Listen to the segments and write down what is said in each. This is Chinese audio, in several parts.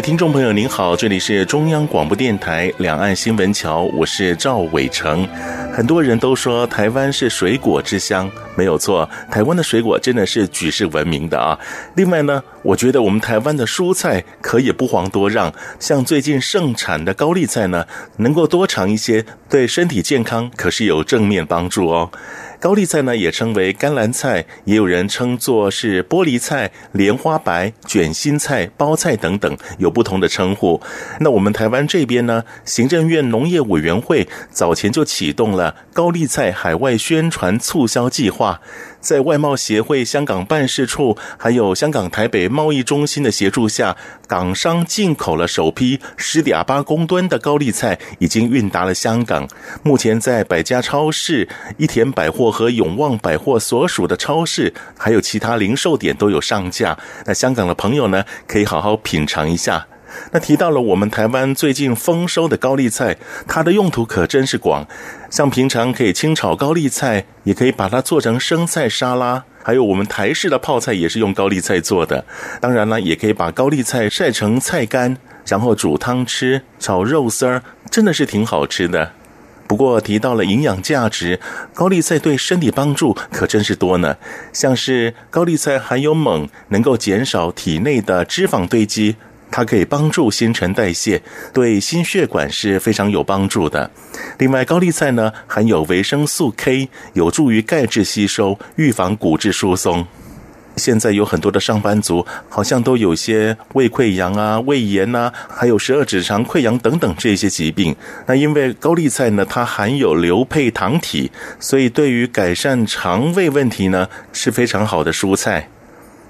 听众朋友，您好，这里是中央广播电台两岸新闻桥，我是赵伟成。很多人都说台湾是水果之乡，没有错，台湾的水果真的是举世闻名的啊。另外呢，我觉得我们台湾的蔬菜可以不遑多让，像最近盛产的高丽菜呢，能够多尝一些，对身体健康可是有正面帮助哦。高丽菜呢，也称为甘蓝菜，也有人称作是玻璃菜、莲花白、卷心菜、包菜等等，有不同的称呼。那我们台湾这边呢，行政院农业委员会早前就启动了高丽菜海外宣传促销计划。在外贸协会香港办事处，还有香港台北贸易中心的协助下，港商进口了首批十点八公吨的高丽菜，已经运达了香港。目前在百家超市、一田百货和永旺百货所属的超市，还有其他零售点都有上架。那香港的朋友呢，可以好好品尝一下。那提到了我们台湾最近丰收的高丽菜，它的用途可真是广。像平常可以清炒高丽菜，也可以把它做成生菜沙拉，还有我们台式的泡菜也是用高丽菜做的。当然了，也可以把高丽菜晒成菜干，然后煮汤吃，炒肉丝儿，真的是挺好吃的。不过提到了营养价值，高丽菜对身体帮助可真是多呢。像是高丽菜含有锰，能够减少体内的脂肪堆积。它可以帮助新陈代谢，对心血管是非常有帮助的。另外，高丽菜呢含有维生素 K，有助于钙质吸收，预防骨质疏松。现在有很多的上班族好像都有些胃溃疡啊、胃炎呐，还有十二指肠溃疡等等这些疾病。那因为高丽菜呢，它含有硫配糖体，所以对于改善肠胃问题呢是非常好的蔬菜。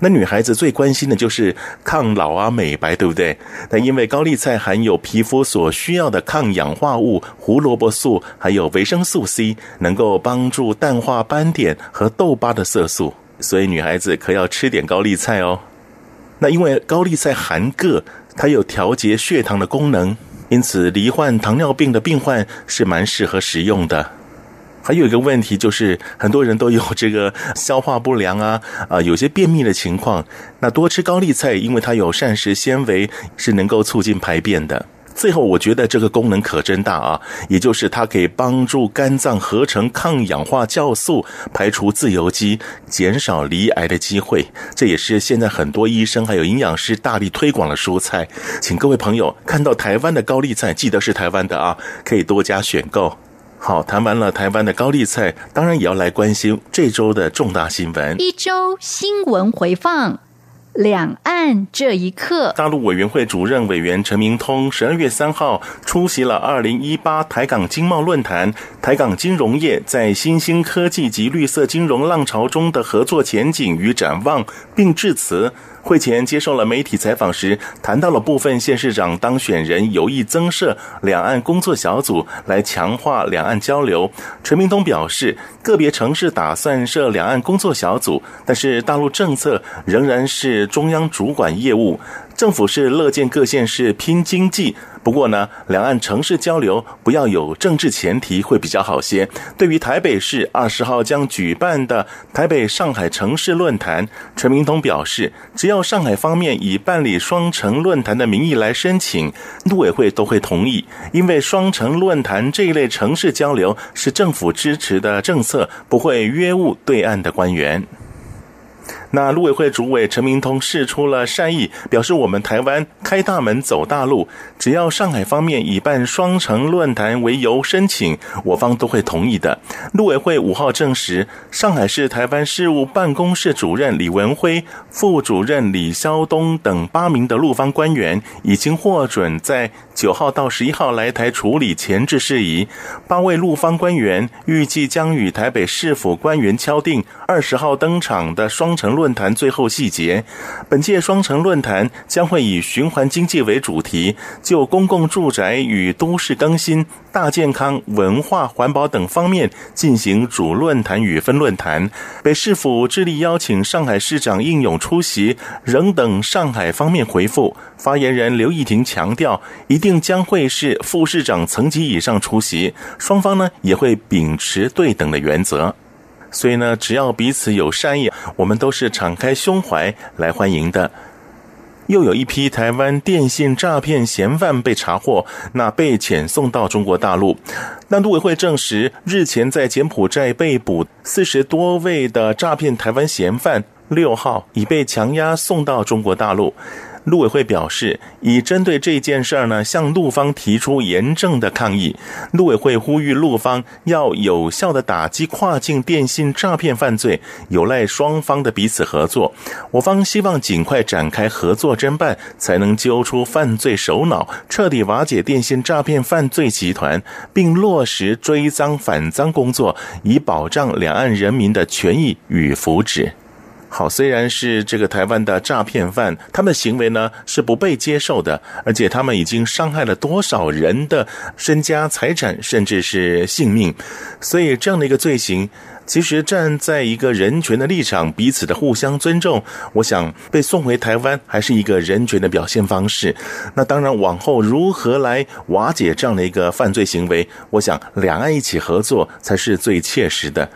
那女孩子最关心的就是抗老啊、美白，对不对？那因为高丽菜含有皮肤所需要的抗氧化物胡萝卜素，还有维生素 C，能够帮助淡化斑点和痘疤的色素，所以女孩子可要吃点高丽菜哦。那因为高丽菜含铬，它有调节血糖的功能，因此罹患糖尿病的病患是蛮适合食用的。还有一个问题就是，很多人都有这个消化不良啊，啊，有些便秘的情况。那多吃高丽菜，因为它有膳食纤维，是能够促进排便的。最后，我觉得这个功能可真大啊，也就是它可以帮助肝脏合成抗氧化酵素，排除自由基，减少罹癌的机会。这也是现在很多医生还有营养师大力推广的蔬菜。请各位朋友看到台湾的高丽菜，记得是台湾的啊，可以多加选购。好，谈完了台湾的高丽菜，当然也要来关心这周的重大新闻。一周新闻回放，两岸这一刻。大陆委员会主任委员陈明通十二月三号出席了二零一八台港经贸论坛，台港金融业在新兴科技及绿色金融浪潮中的合作前景与展望，并致辞。会前接受了媒体采访时，谈到了部分县市长当选人有意增设两岸工作小组来强化两岸交流。陈明通表示，个别城市打算设两岸工作小组，但是大陆政策仍然是中央主管业务。政府是乐见各县市拼经济，不过呢，两岸城市交流不要有政治前提会比较好些。对于台北市二十号将举办的台北上海城市论坛，陈明通表示，只要上海方面以办理双城论坛的名义来申请，陆委会都会同意，因为双城论坛这一类城市交流是政府支持的政策，不会约误对岸的官员。那陆委会主委陈明通释出了善意，表示我们台湾开大门走大路，只要上海方面以办双城论坛为由申请，我方都会同意的。陆委会五号证实，上海市台湾事务办公室主任李文辉、副主任李肖东等八名的陆方官员已经获准在九号到十一号来台处理前置事宜。八位陆方官员预计将与台北市府官员敲定二十号登场的双城。论坛最后细节。本届双城论坛将会以循环经济为主题，就公共住宅与都市更新、大健康、文化、环保等方面进行主论坛与分论坛。北市府致力邀请上海市长应勇出席，仍等上海方面回复。发言人刘义婷强调，一定将会是副市长层级以上出席，双方呢也会秉持对等的原则。所以呢，只要彼此有善意，我们都是敞开胸怀来欢迎的。又有一批台湾电信诈骗嫌犯被查获，那被遣送到中国大陆。那陆委会证实，日前在柬埔寨被捕四十多位的诈骗台湾嫌犯，六号已被强押送到中国大陆。陆委会表示，已针对这件事儿呢，向陆方提出严正的抗议。陆委会呼吁陆方要有效的打击跨境电信诈骗犯罪，有赖双方的彼此合作。我方希望尽快展开合作侦办，才能揪出犯罪首脑，彻底瓦解电信诈骗犯罪集团，并落实追赃反赃工作，以保障两岸人民的权益与福祉。好，虽然是这个台湾的诈骗犯，他们的行为呢是不被接受的，而且他们已经伤害了多少人的身家财产，甚至是性命。所以这样的一个罪行，其实站在一个人权的立场，彼此的互相尊重，我想被送回台湾还是一个人权的表现方式。那当然，往后如何来瓦解这样的一个犯罪行为，我想两岸一起合作才是最切实的。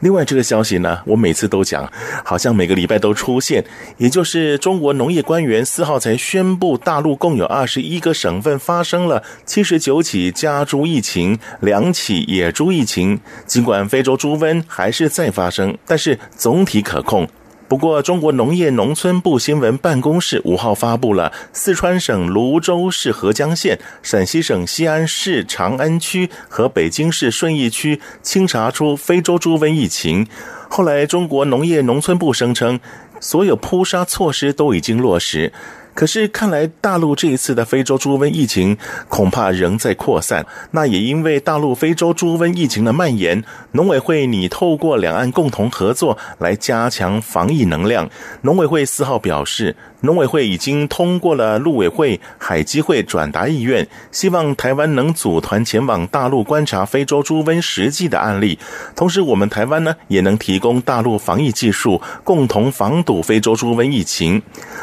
另外，这个消息呢，我每次都讲，好像每个礼拜都出现。也就是中国农业官员四号才宣布，大陆共有二十一个省份发生了七十九起家猪疫情，两起野猪疫情。尽管非洲猪瘟还是在发生，但是总体可控。不过，中国农业农村部新闻办公室五号发布了四川省泸州市合江县、陕西省西安市长安区和北京市顺义区清查出非洲猪瘟疫情。后来，中国农业农村部声称，所有扑杀措施都已经落实。可是看来，大陆这一次的非洲猪瘟疫情恐怕仍在扩散。那也因为大陆非洲猪瘟疫情的蔓延，农委会拟透过两岸共同合作来加强防疫能量。农委会四号表示。农委会已经通过了陆委会、海基会转达意愿，希望台湾能组团前往大陆观察非洲猪瘟实际的案例。同时，我们台湾呢也能提供大陆防疫技术，共同防堵非洲猪瘟疫情。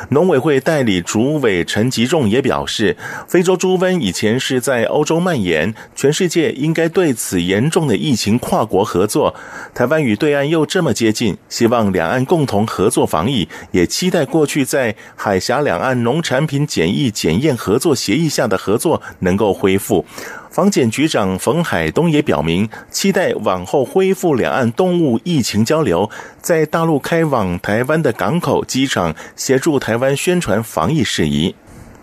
农委会代理主委陈吉仲也表示，非洲猪瘟以前是在欧洲蔓延，全世界应该对此严重的疫情跨国合作。台湾与对岸又这么接近，希望两岸共同合作防疫，也期待过去在海峡两岸农产品检疫检验合作协议下的合作能够恢复。防检局长冯海东也表明，期待往后恢复两岸动物疫情交流，在大陆开往台湾的港口、机场协助台湾宣传防疫事宜。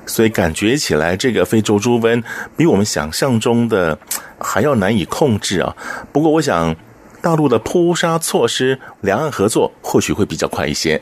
所以感觉起来，这个非洲猪瘟比我们想象中的还要难以控制啊。不过，我想大陆的扑杀措施，两岸合作或许会比较快一些。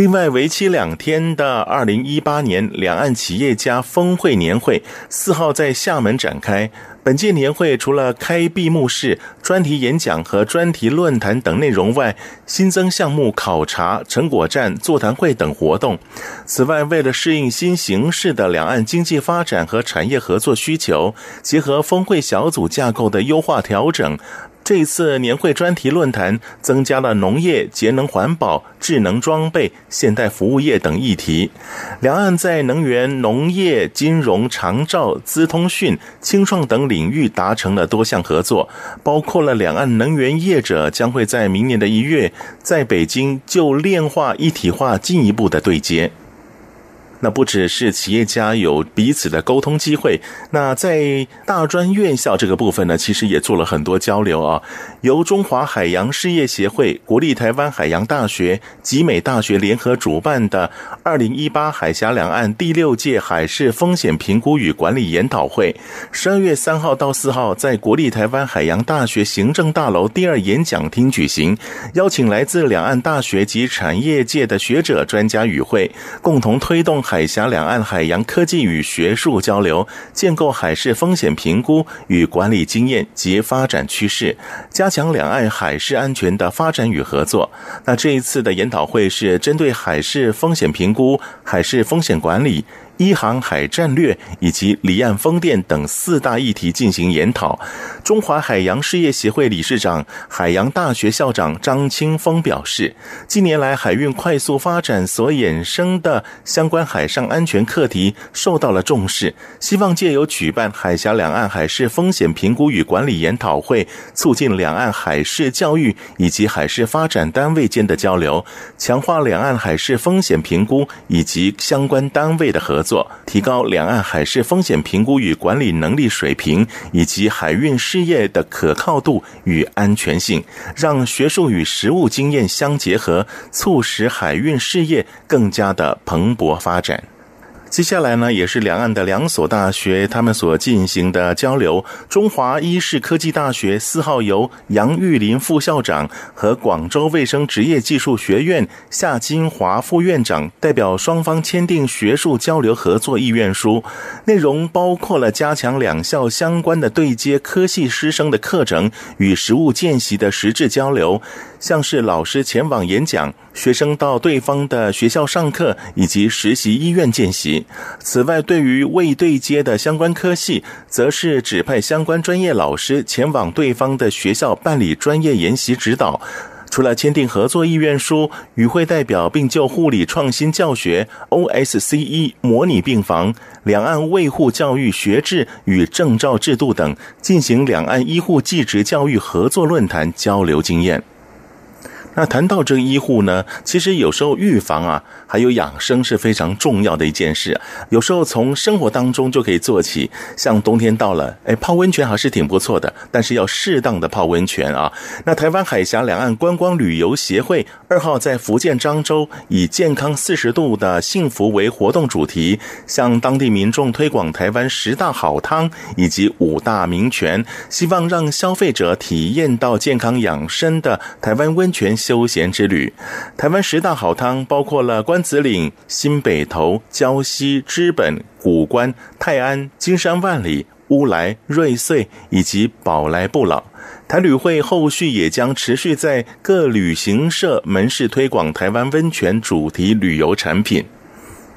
另外，为期两天的二零一八年两岸企业家峰会年会四号在厦门展开。本届年会除了开闭幕式、专题演讲和专题论坛等内容外，新增项目考察、成果展、座谈会等活动。此外，为了适应新形势的两岸经济发展和产业合作需求，结合峰会小组架构的优化调整。这次年会专题论坛增加了农业、节能环保、智能装备、现代服务业等议题。两岸在能源、农业、金融、长照、资通讯、青创等领域达成了多项合作，包括了两岸能源业者将会在明年的一月在北京就炼化一体化进一步的对接。那不只是企业家有彼此的沟通机会，那在大专院校这个部分呢，其实也做了很多交流啊。由中华海洋事业协会、国立台湾海洋大学、集美大学联合主办的二零一八海峡两岸第六届海事风险评估与管理研讨会，十二月三号到四号在国立台湾海洋大学行政大楼第二演讲厅举行，邀请来自两岸大学及产业界的学者专家与会，共同推动。海峡两岸海洋科技与学术交流，建构海事风险评估与管理经验及发展趋势，加强两岸海事安全的发展与合作。那这一次的研讨会是针对海事风险评估、海事风险管理。一航海战略以及离岸风电等四大议题进行研讨。中华海洋事业协会理事长、海洋大学校长张清峰表示，近年来海运快速发展所衍生的相关海上安全课题受到了重视，希望借由举办海峡两岸海事风险评估与管理研讨会，促进两岸海事教育以及海事发展单位间的交流，强化两岸海事风险评估以及相关单位的合作。提高两岸海事风险评估与管理能力水平，以及海运事业的可靠度与安全性，让学术与实务经验相结合，促使海运事业更加的蓬勃发展。接下来呢，也是两岸的两所大学他们所进行的交流。中华医事科技大学四号由杨玉林副校长和广州卫生职业技术学院夏金华副院长代表双方签订学术交流合作意愿书，内容包括了加强两校相关的对接科系师生的课程与实务见习的实质交流，像是老师前往演讲。学生到对方的学校上课，以及实习医院见习。此外，对于未对接的相关科系，则是指派相关专业老师前往对方的学校办理专业研习指导。除了签订合作意愿书，与会代表并就护理创新教学、OSCE 模拟病房、两岸卫护教育学制与证照制度等，进行两岸医护技职教育合作论坛交流经验。那谈到这个医护呢，其实有时候预防啊，还有养生是非常重要的一件事。有时候从生活当中就可以做起，像冬天到了，哎，泡温泉还是挺不错的，但是要适当的泡温泉啊。那台湾海峡两岸观光旅游协会二号在福建漳州以“健康四十度的幸福”为活动主题，向当地民众推广台湾十大好汤以及五大名泉，希望让消费者体验到健康养生的台湾温泉。休闲之旅，台湾十大好汤包括了关子岭、新北投、礁溪、知本、古关、泰安、金山万里、乌来、瑞穗以及宝来不老。台旅会后续也将持续在各旅行社门市推广台湾温泉主题旅游产品。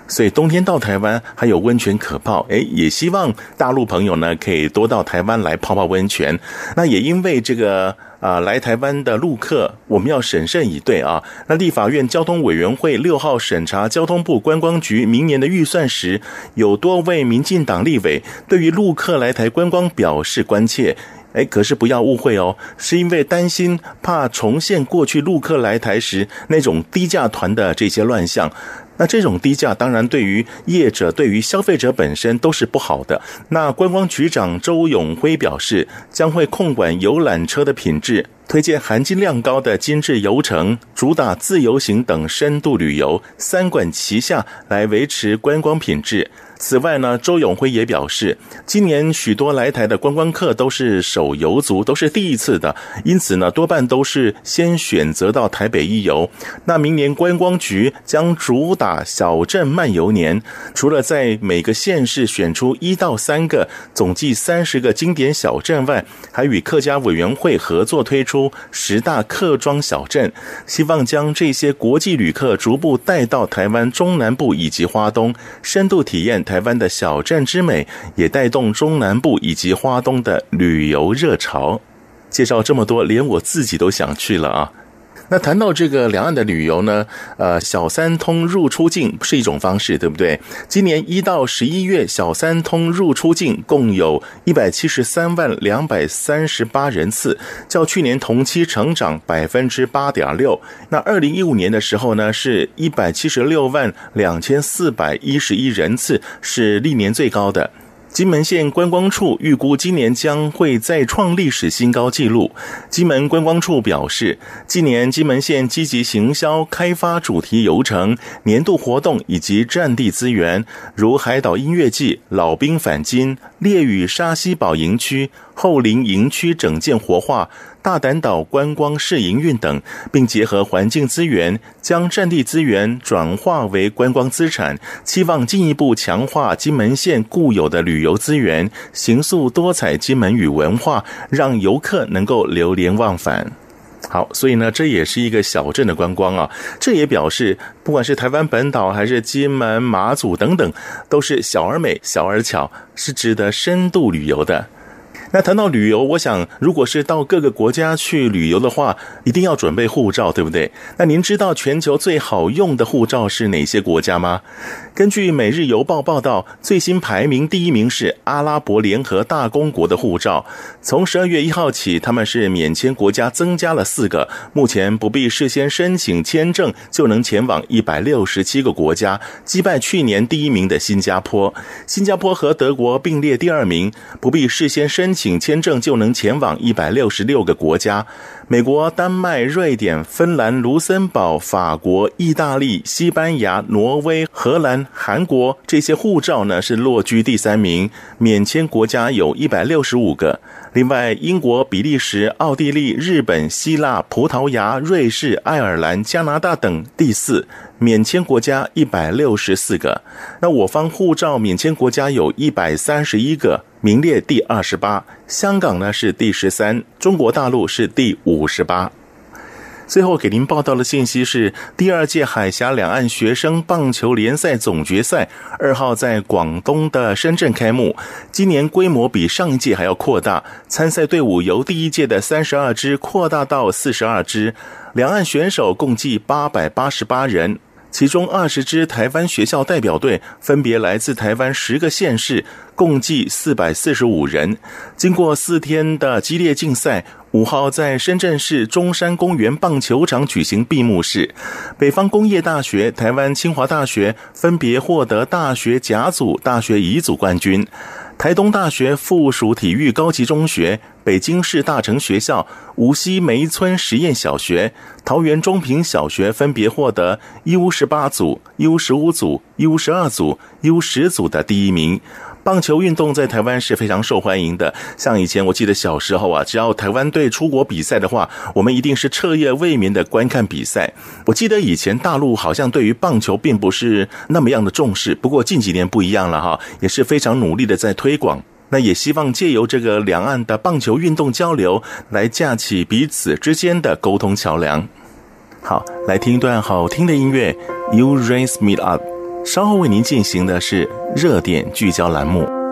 所以冬天到台湾还有温泉可泡，诶，也希望大陆朋友呢可以多到台湾来泡泡温泉。那也因为这个。啊，来台湾的陆客，我们要审慎以对啊。那立法院交通委员会六号审查交通部观光局明年的预算时，有多位民进党立委对于陆客来台观光表示关切。哎，可是不要误会哦，是因为担心怕重现过去陆客来台时那种低价团的这些乱象。那这种低价当然对于业者、对于消费者本身都是不好的。那观光局长周永辉表示，将会控管游览车的品质，推荐含金量高的精致游程，主打自由行等深度旅游，三管齐下来维持观光品质。此外呢，周永辉也表示，今年许多来台的观光客都是手游族，都是第一次的，因此呢，多半都是先选择到台北一游。那明年观光局将主打小镇漫游年，除了在每个县市选出一到三个，总计三十个经典小镇外，还与客家委员会合作推出十大客庄小镇，希望将这些国际旅客逐步带到台湾中南部以及花东，深度体验台湾的小镇之美，也带动中南部以及花东的旅游热潮。介绍这么多，连我自己都想去了啊！那谈到这个两岸的旅游呢，呃，小三通入出境是一种方式，对不对？今年一到十一月，小三通入出境共有一百七十三万两百三十八人次，较去年同期成长百分之八点六。那二零一五年的时候呢，是一百七十六万两千四百一十一人次，是历年最高的。金门县观光处预估今年将会再创历史新高纪录。金门观光处表示，今年金门县积极行销开发主题游程、年度活动以及战地资源，如海岛音乐季、老兵返金、列屿沙溪堡营区、后林营区整建活化、大胆岛观光试营运等，并结合环境资源，将战地资源转化为观光资产，期望进一步强化金门县固有的旅游资源，形塑多彩金门语文化，让游客能够流连忘返。好，所以呢，这也是一个小镇的观光啊。这也表示，不管是台湾本岛还是金门、马祖等等，都是小而美、小而巧，是值得深度旅游的。那谈到旅游，我想，如果是到各个国家去旅游的话，一定要准备护照，对不对？那您知道全球最好用的护照是哪些国家吗？根据《每日邮报》报道，最新排名第一名是阿拉伯联合大公国的护照。从十二月一号起，他们是免签国家增加了四个，目前不必事先申请签证就能前往一百六十七个国家，击败去年第一名的新加坡。新加坡和德国并列第二名，不必事先申请。请签证就能前往一百六十六个国家。美国、丹麦、瑞典、芬兰、卢森堡、法国、意大利、西班牙、挪威、荷兰、韩国这些护照呢，是落居第三名，免签国家有一百六十五个。另外，英国、比利时、奥地利、日本、希腊、葡萄牙、瑞士、爱尔兰、加拿大等第四，免签国家一百六十四个。那我方护照免签国家有一百三十一个，名列第二十八。香港呢是第十三，中国大陆是第五十八。最后给您报道的信息是，第二届海峡两岸学生棒球联赛总决赛二号在广东的深圳开幕。今年规模比上一届还要扩大，参赛队伍由第一届的三十二支扩大到四十二支，两岸选手共计八百八十八人。其中二十支台湾学校代表队分别来自台湾十个县市，共计四百四十五人。经过四天的激烈竞赛，五号在深圳市中山公园棒球场举行闭幕式。北方工业大学、台湾清华大学分别获得大学甲组、大学乙组冠军。台东大学附属体育高级中学、北京市大成学校、无锡梅村实验小学、桃园中平小学分别获得 U 十八组、U 十五组、U 十二组、U 十组的第一名。棒球运动在台湾是非常受欢迎的。像以前我记得小时候啊，只要台湾队出国比赛的话，我们一定是彻夜未眠的观看比赛。我记得以前大陆好像对于棒球并不是那么样的重视，不过近几年不一样了哈，也是非常努力的在推广。那也希望借由这个两岸的棒球运动交流，来架起彼此之间的沟通桥梁。好，来听一段好听的音乐，You Raise Me Up。稍后为您进行的是热点聚焦栏目。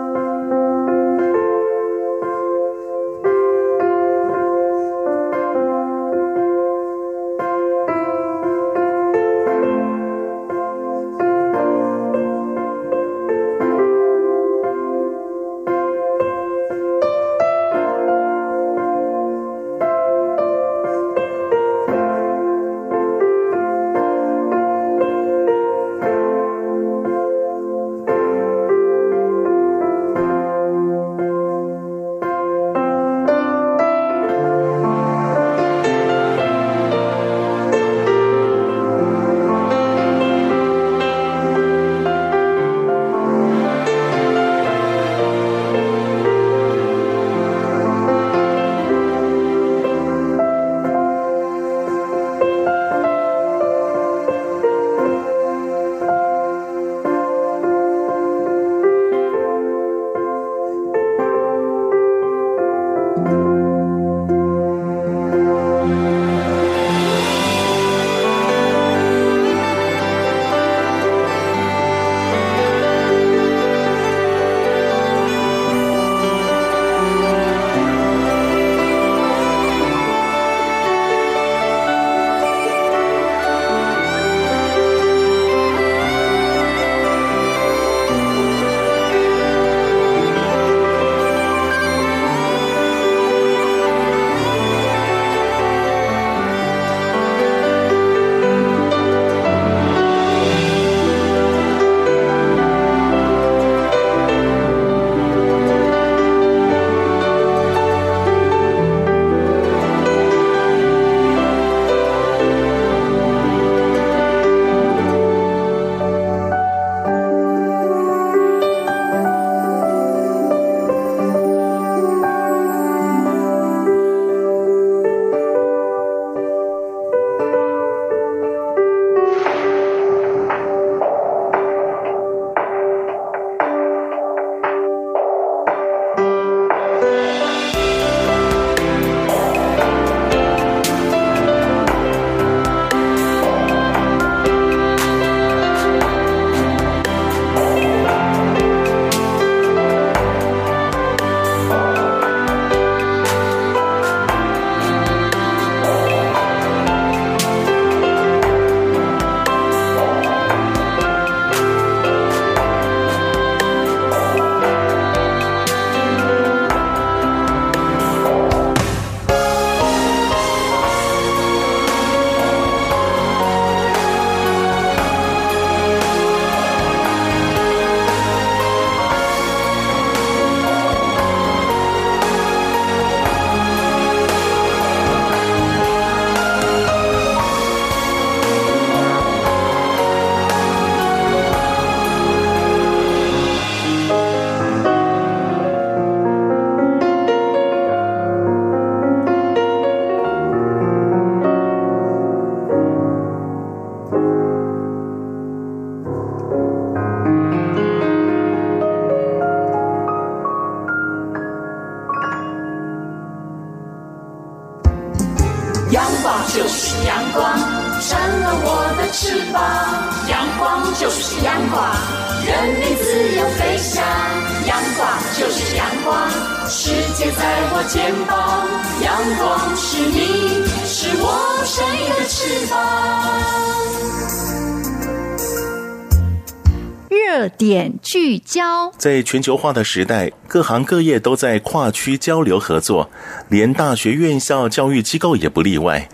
在全球化的时代，各行各业都在跨区交流合作，连大学院校教育机构也不例外。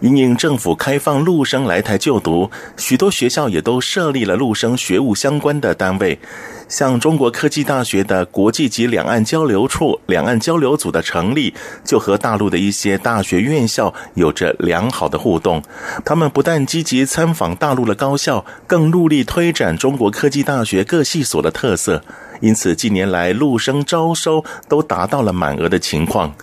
因应政府开放陆生来台就读，许多学校也都设立了陆生学务相关的单位。像中国科技大学的国际及两岸交流处、两岸交流组的成立，就和大陆的一些大学院校有着良好的互动。他们不但积极参访大陆的高校，更努力推展中国科技大学各系所的特色。因此，近年来陆生招收都达到了满额的情况。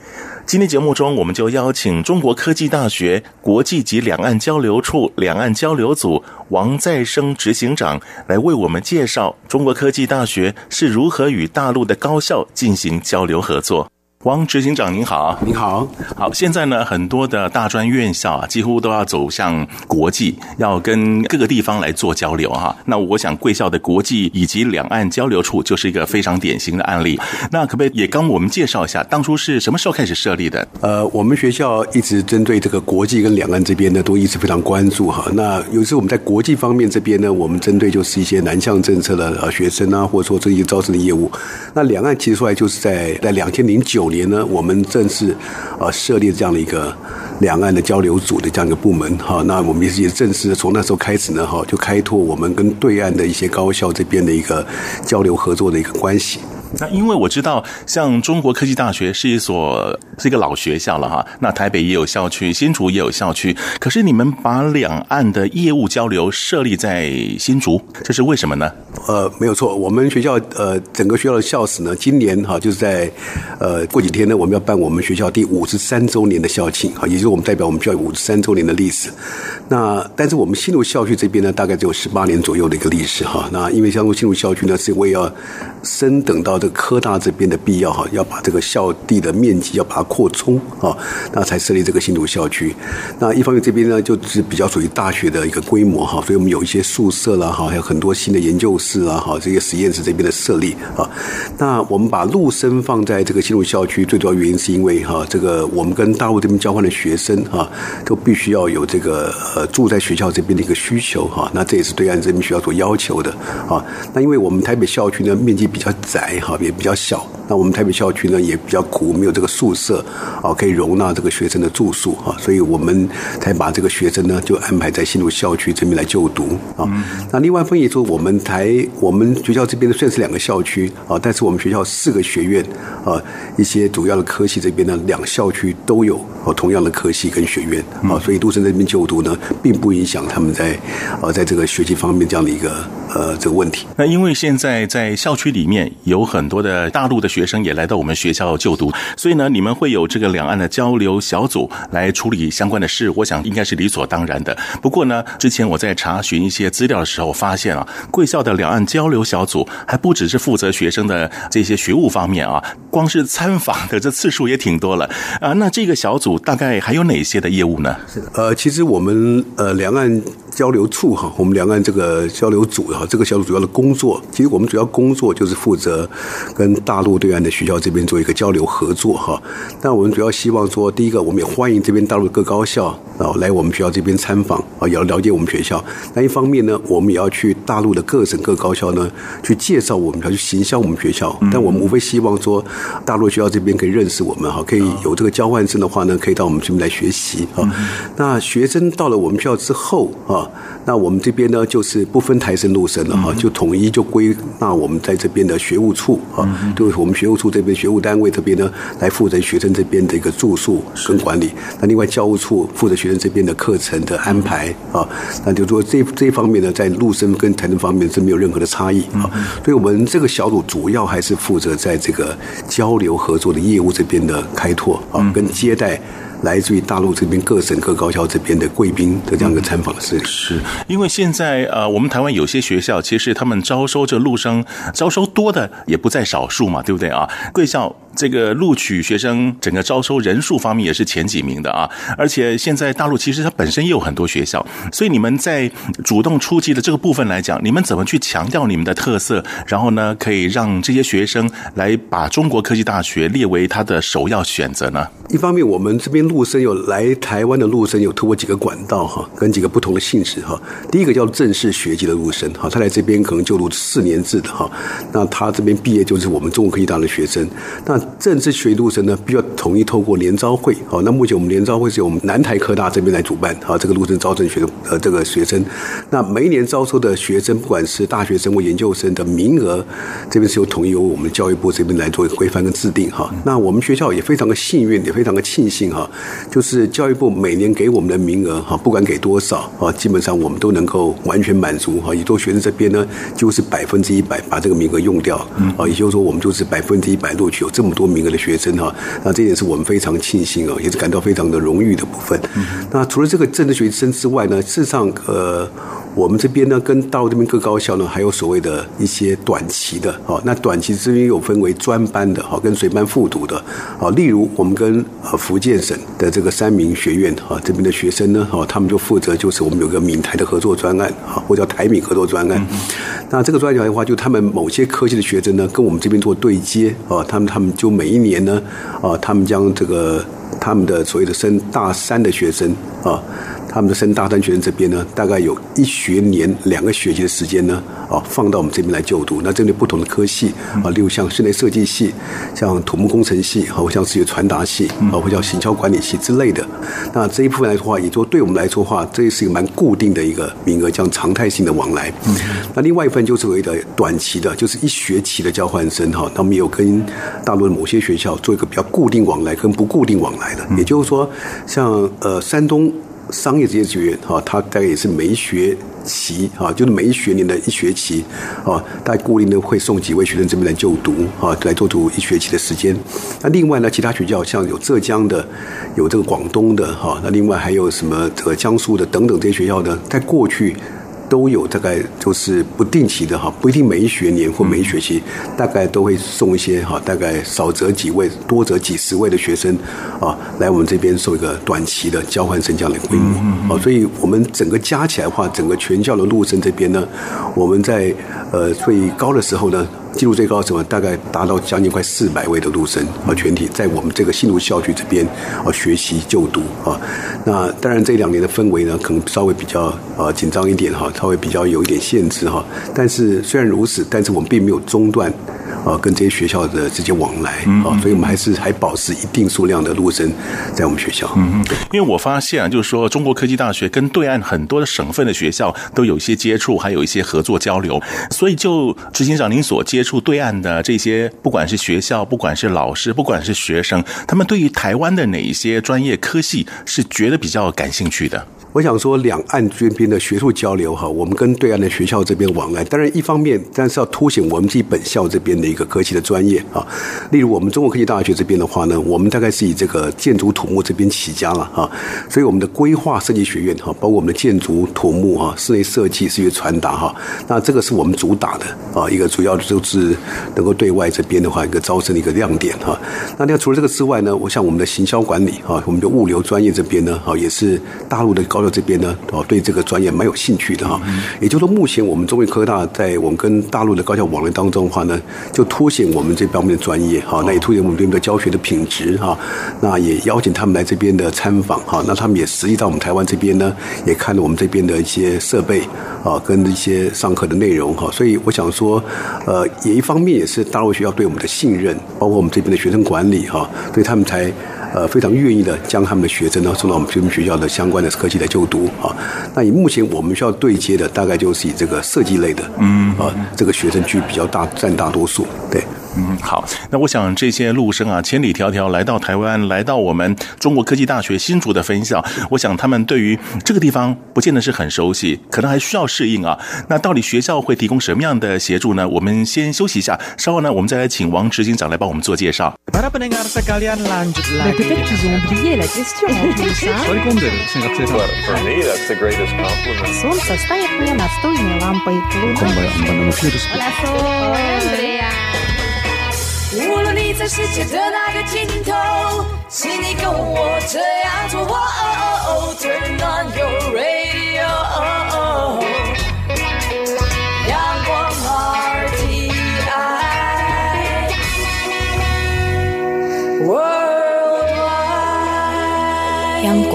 今天节目中，我们就邀请中国科技大学国际及两岸交流处两岸交流组王再生执行长来为我们介绍中国科技大学是如何与大陆的高校进行交流合作。王执行长您好，您好，好。现在呢，很多的大专院校啊，几乎都要走向国际，要跟各个地方来做交流哈。那我想贵校的国际以及两岸交流处就是一个非常典型的案例。那可不可以也跟我们介绍一下，当初是什么时候开始设立的？呃，我们学校一直针对这个国际跟两岸这边呢，都一直非常关注哈。那有时候我们在国际方面这边呢，我们针对就是一些南向政策的呃学生啊，或者说这些招生的业务。那两岸其实出来就是在在两千零九年呢，我们正式呃设立这样的一个两岸的交流组的这样一个部门哈。那我们也正式从那时候开始呢哈，就开拓我们跟对岸的一些高校这边的一个交流合作的一个关系。那因为我知道，像中国科技大学是一所是一个老学校了哈。那台北也有校区，新竹也有校区。可是你们把两岸的业务交流设立在新竹，这是为什么呢？呃，没有错，我们学校呃整个学校的校史呢，今年哈就是在呃过几天呢，我们要办我们学校第五十三周年的校庆哈，也就是我们代表我们学校五十三周年的历史。那但是我们新竹校区这边呢，大概只有十八年左右的一个历史哈。那因为像新竹校区呢，是为要升等到这科大这边的必要哈，要把这个校地的面积要把它扩充啊，那才设立这个新竹校区。那一方面这边呢，就是比较属于大学的一个规模哈，所以我们有一些宿舍啦哈，还有很多新的研究室啊哈，这些实验室这边的设立啊。那我们把陆生放在这个新竹校区，最主要原因是因为哈，这个我们跟大陆这边交换的学生哈，都必须要有这个呃住在学校这边的一个需求哈。那这也是对岸这边学校所要求的啊。那因为我们台北校区呢，面积比较窄哈。也比较小，那我们台北校区呢也比较苦，没有这个宿舍啊，可以容纳这个学生的住宿啊，所以我们才把这个学生呢就安排在新竹校区这边来就读啊。那另外一方面说，我们台我们学校这边呢算是两个校区啊，但是我们学校四个学院啊，一些主要的科系这边呢两校区都有同样的科系跟学院啊，所以都生在这边就读呢，并不影响他们在啊在这个学习方面这样的一个呃这个问题。那因为现在在校区里面有很。多的大陆的学生也来到我们学校就读，所以呢，你们会有这个两岸的交流小组来处理相关的事，我想应该是理所当然的。不过呢，之前我在查询一些资料的时候，发现啊，贵校的两岸交流小组还不只是负责学生的这些学务方面啊，光是参访的这次数也挺多了啊。那这个小组大概还有哪些的业务呢？是的，呃，其实我们呃两岸。交流处哈，我们两岸这个交流组哈，这个小组主要的工作，其实我们主要工作就是负责跟大陆对岸的学校这边做一个交流合作哈。但我们主要希望说，第一个，我们也欢迎这边大陆各高校啊来我们学校这边参访啊，也要了解我们学校。那一方面呢，我们也要去大陆的各省各高校呢，去介绍我们学校，去行销我们学校。但我们无非希望说，大陆学校这边可以认识我们哈，可以有这个交换生的话呢，可以到我们这边来学习啊。那学生到了我们学校之后啊。那我们这边呢，就是不分台生陆生了哈，就统一就归纳我们在这边的学务处啊，就是我们学务处这边学务单位这边呢，来负责学生这边的一个住宿跟管理。那另外教务处负责学生这边的课程的安排啊，那就说这这一方面呢，在陆生跟台生方面是没有任何的差异啊。所以我们这个小组主要还是负责在这个交流合作的业务这边的开拓啊，跟接待。来自于大陆这边各省各高校这边的贵宾的这样一个参访的事情，是因为现在呃，我们台湾有些学校其实他们招收这陆生招收多的也不在少数嘛，对不对啊？贵校这个录取学生整个招收人数方面也是前几名的啊。而且现在大陆其实它本身也有很多学校，所以你们在主动出击的这个部分来讲，你们怎么去强调你们的特色，然后呢，可以让这些学生来把中国科技大学列为他的首要选择呢？一方面，我们这边陆生有来台湾的陆生有通过几个管道哈，跟几个不同的性质哈。第一个叫正式学籍的陆生哈，他来这边可能就读四年制的哈，那他这边毕业就是我们中国科技大的学生。那正式学籍陆生呢，必须要统一透过联招会好，那目前我们联招会是由我们南台科大这边来主办哈，这个陆生招生学的呃这个学生。那每一年招收的学生，不管是大学生或研究生的名额，这边是由统一由我们教育部这边来做一个规范跟制定哈。那我们学校也非常的幸运，也非常的庆幸哈，就是教育部每年给我们的名额哈，不管给多少啊，基本上我们都能够完全满足哈。也做学生这边呢，就是百分之一百把这个名额用掉啊，也就是说我们就是百分之一百录取有这么多名额的学生哈。那这点是我们非常庆幸啊，也是感到非常的荣誉的部分。那除了这个政治学生之外呢，事实上呃。我们这边呢，跟大陆这边各高校呢，还有所谓的一些短期的，哦，那短期这边有分为专班的，哈，跟随班复读的，啊，例如我们跟呃福建省的这个三明学院，哈，这边的学生呢，哈，他们就负责就是我们有个闽台的合作专案，啊，或叫台闽合作专案。那这个专案的话，就他们某些科技的学生呢，跟我们这边做对接，啊，他们他们就每一年呢，啊，他们将这个他们的所谓的升大三的学生，啊。他们的升大专学生这边呢，大概有一学年两个学期的时间呢，啊，放到我们这边来就读。那针对不同的科系啊，例如像室内设计系、像土木工程系，或像视觉传达系，啊，或叫行销管理系之类的。那这一部分来说话，也就对我们来说的话，这是一个蛮固定的一个名额，这样常态性的往来。那另外一份就是所谓的短期的，就是一学期的交换生哈。他们有跟大陆的某些学校做一个比较固定往来，跟不固定往来的。也就是说，像呃山东。商业职业学院哈，它大概也是每一学期哈，就是每一学年的一学期啊，大概固定的会送几位学生这边来就读啊，来就读一学期的时间。那另外呢，其他学校像有浙江的，有这个广东的哈，那另外还有什么这个江苏的等等这些学校呢，在过去。都有大概就是不定期的哈，不一定每一学年或每一学期，大概都会送一些哈，大概少则几位，多则几十位的学生啊，来我们这边受一个短期的交换生这样的规模啊，所以我们整个加起来的话，整个全校的陆生这边呢，我们在呃最高的时候呢。记录最高的时候？大概达到将近快四百位的陆生啊，全体在我们这个新竹校区这边啊学习就读啊。那当然这两年的氛围呢，可能稍微比较啊紧张一点哈，稍微比较有一点限制哈。但是虽然如此，但是我们并没有中断。啊，跟这些学校的直接往来啊，所以我们还是还保持一定数量的陆生在我们学校。嗯嗯，因为我发现啊，就是说中国科技大学跟对岸很多的省份的学校都有一些接触，还有一些合作交流。所以就执行长您所接触对岸的这些，不管是学校，不管是老师，不管是学生，他们对于台湾的哪一些专业科系是觉得比较感兴趣的？我想说，两岸这边的学术交流哈，我们跟对岸的学校这边往来，当然一方面，但是要凸显我们自己本校这边的一个科技的专业啊。例如，我们中国科技大学这边的话呢，我们大概是以这个建筑土木这边起家了哈，所以我们的规划设计学院哈，包括我们的建筑土木哈、室内设计、视觉传达哈，那这个是我们主打的啊，一个主要的就是能够对外这边的话一个招生的一个亮点哈。那另外除了这个之外呢，我像我们的行销管理哈，我们的物流专业这边呢，哈，也是大陆的高。校这边呢，哦，对这个专业蛮有兴趣的哈。也就是说，目前我们中国科大在我们跟大陆的高校往来当中的话呢，就凸显我们这方面的专业哈。那也凸显我们这边的教学的品质哈。那也邀请他们来这边的参访哈。那他们也实际到我们台湾这边呢，也看了我们这边的一些设备啊，跟一些上课的内容哈。所以我想说，呃，也一方面也是大陆学校对我们的信任，包括我们这边的学生管理哈，所以他们才。呃，非常愿意的将他们的学生呢送到我们这边学校的相关的科技来就读啊。那以目前我们需要对接的，大概就是以这个设计类的，嗯啊，这个学生居比较大，占大多数，对。嗯，好。那我想这些陆生啊，千里迢迢来到台湾，来到我们中国科技大学新竹的分校，我想他们对于这个地方不见得是很熟悉，可能还需要适应啊。那到底学校会提供什么样的协助呢？我们先休息一下，稍后呢，我们再来请王执行长来帮我们做介绍。无论你在世界的哪个尽头，请你跟我这样做。Turn on your radio，阳光 RTI Worldwide，央广